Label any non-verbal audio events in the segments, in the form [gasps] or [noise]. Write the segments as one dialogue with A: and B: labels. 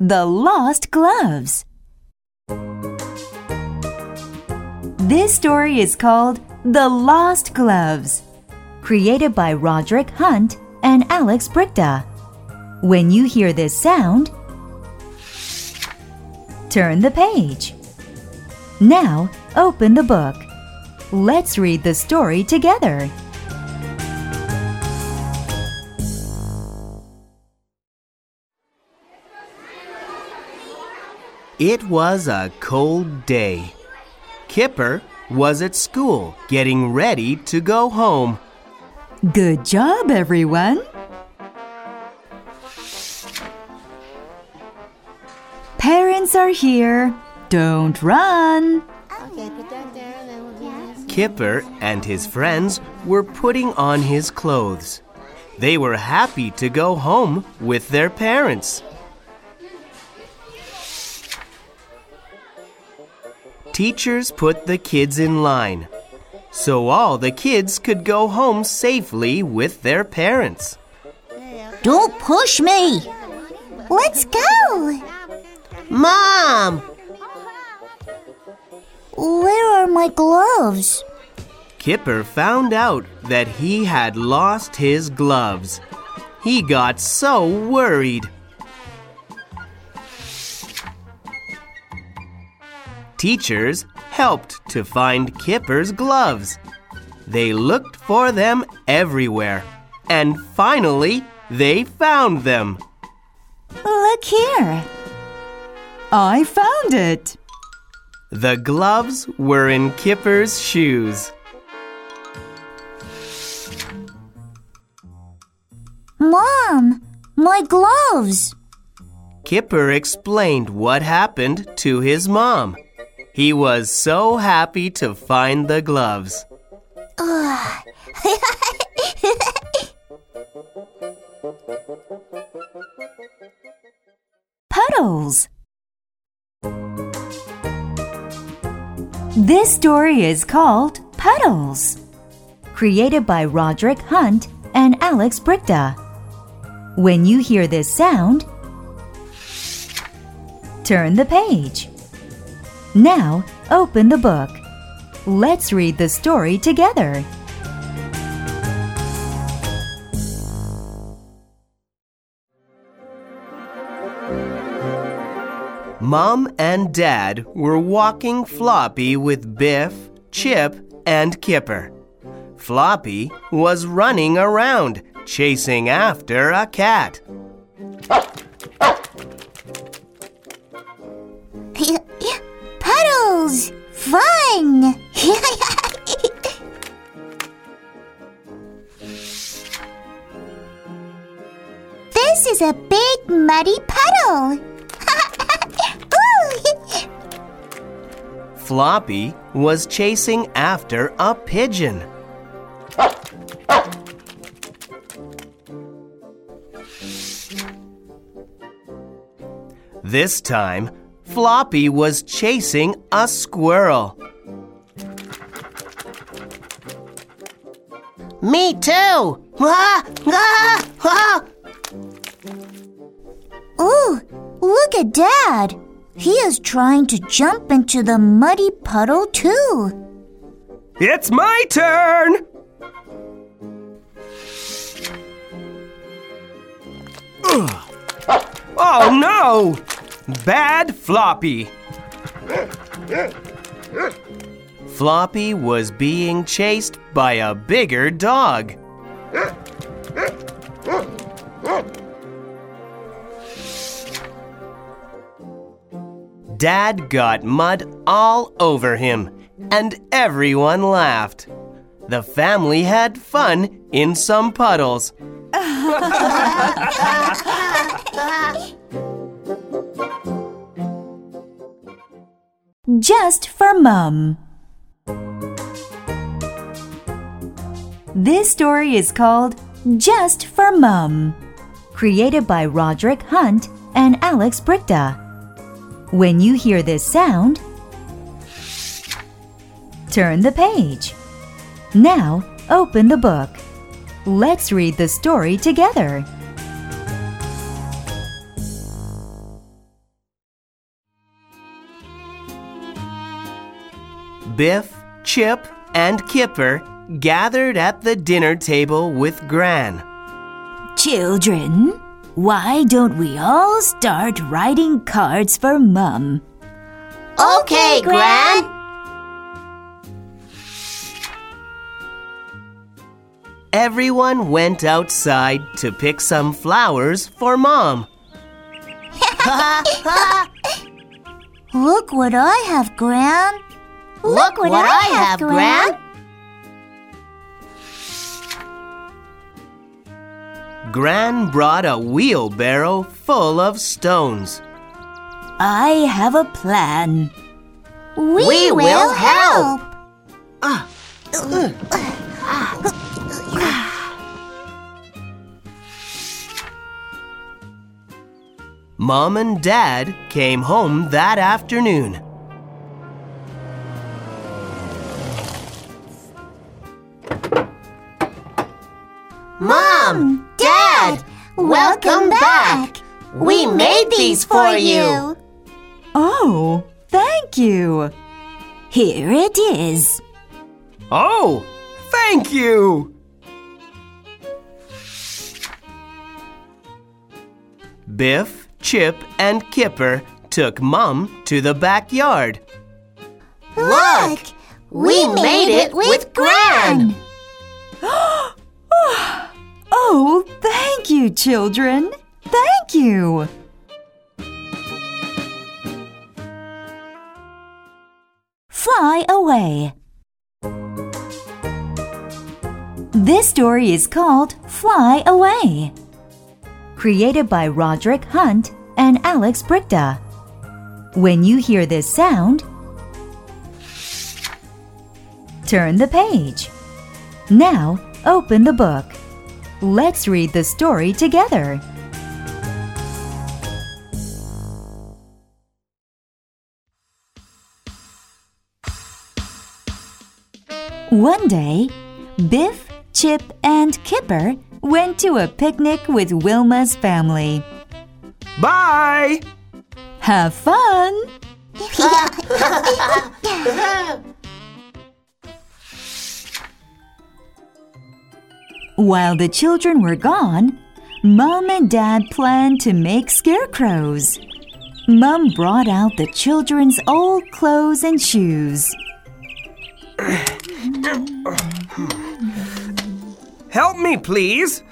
A: The Lost Gloves. This story is called The Lost Gloves, created by Roderick Hunt and Alex Brychta. When you hear this sound, turn the page. Now, open the book. Let's read the story together.
B: It was a cold day. Kipper was at school getting ready to go home.
A: Good job, everyone. Parents are here. Don't run.
B: Kipper and his friends were putting on his clothes. They were happy to go home with their parents. Teachers put the kids in line so all the kids could go home safely with their parents.
C: Don't push me. Let's go.
B: Mom!
C: Where are my gloves?
B: Kipper found out that he had lost his gloves. He got so worried. Teachers helped to find Kipper's gloves. They looked for them everywhere, and finally, they found them.
A: Look here. I found it.
B: The gloves were in Kipper's shoes.
C: Mom, my gloves.
B: Kipper explained what happened to his mom. He was so happy to find the gloves. [laughs]
A: Puddles. This story is called Puddles, created by Roderick Hunt and Alex Brychta. When you hear this sound, turn the page. Now, open the book. Let's read the story together.
B: Mom and Dad were walking Floppy with Biff, Chip, and Kipper. Floppy was running around, chasing after a cat.
C: Puddles. Fun. [laughs] this is a big muddy puddle. [laughs]
B: Floppy was chasing after a pigeon. This time, Floppy was chasing a squirrel. Me too! Ah, ah, ah.
C: Ooh, look at Dad. He is trying to jump into the muddy puddle too.
B: It's my turn! Ugh. Oh no! Bad Floppy! Floppy was being chased by a bigger dog. Dad got mud all over him, and everyone laughed. The family had fun in some puddles. [laughs]
A: Just for Mum. This story is called Just for Mum, created by Roderick Hunt and Alex Brychta. When you hear this sound, turn the page. Now, open the book. Let's read the story together.
B: Biff, Chip, and Kipper gathered at the dinner table with Gran.
A: Children, why don't we all start writing cards for Mum?
C: Okay, Gran.
B: Everyone went outside to pick some flowers for Mom. [laughs] [laughs]
C: Look what I have, Gran.
D: Look what I have, Gran.
B: Gran brought a wheelbarrow full of stones.
A: I have a plan.
C: We,
D: We will help. Ah.
B: Mom and Dad came home that afternoon.
D: Welcome back. We made these for you.
A: Oh, thank you. Here it is.
B: Oh, thank you! Biff, Chip, and Kipper took Mom to the backyard.
D: Look, we made it with Gran. [gasps]
A: Oh, thank you, children. Thank you. Fly away. This story is called Fly Away. Created by Roderick Hunt and Alex Brychta. When you hear this sound, turn the page. Now, open the book. Let's read the story together. One day, Biff, Chip, and Kipper went to a picnic with Wilma's family.
B: Bye!
A: Have fun! [laughs] [laughs] While the children were gone, Mom and Dad planned to make scarecrows. Mom brought out the children's old clothes and shoes.
B: Help me, please.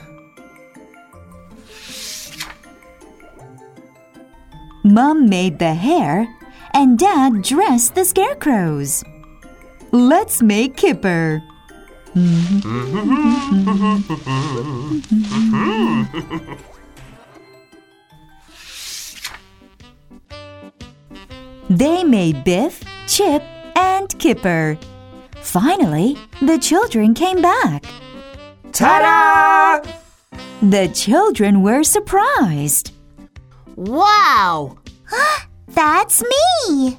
A: Mom made the hair, and Dad dressed the scarecrows. Let's make Kipper. Mm-hmm. They made Biff, Chip, and Kipper. Finally, the children came back.
B: Ta da!
A: The children were surprised.
D: Wow. [gasps]
C: That's me.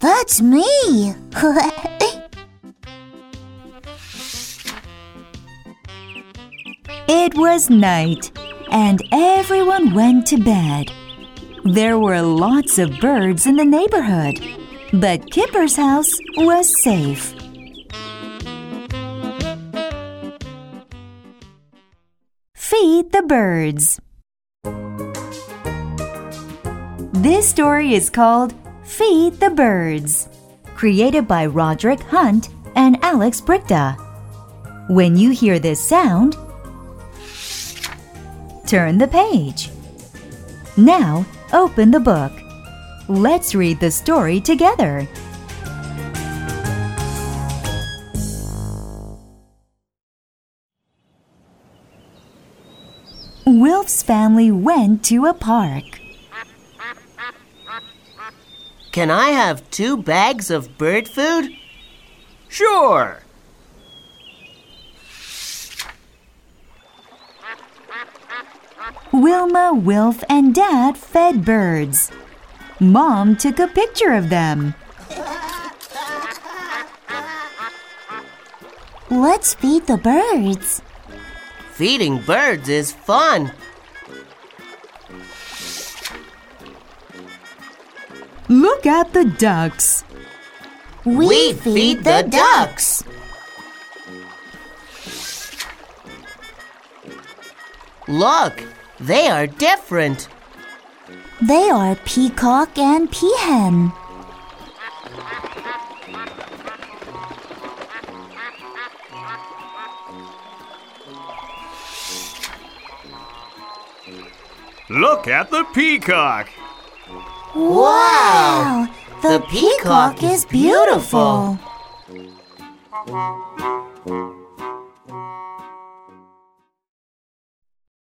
C: That's me. [laughs]
A: It was night, and everyone went to bed. There were lots of birds in the neighborhood, but Kipper's house was safe. Feed the birds. This story is called Feed the Birds, created by Roderick Hunt and Alex Brychta. When you hear this sound, turn the page. Now, open the book. Let's read the story together. Wilf's family went to a park.
D: Can I have two bags of bird food?
B: Sure.
A: Wilma, Wilf, and Dad fed birds. Mom took a picture of them.
C: Let's feed the birds.
D: Feeding birds is fun.
A: Look at the ducks.
C: We feed the ducks.
B: Look, they are different.
E: They are peacock and peahen.
F: Look at the peacock.
C: Wow!
E: The,
C: The peacock is beautiful.
E: beautiful.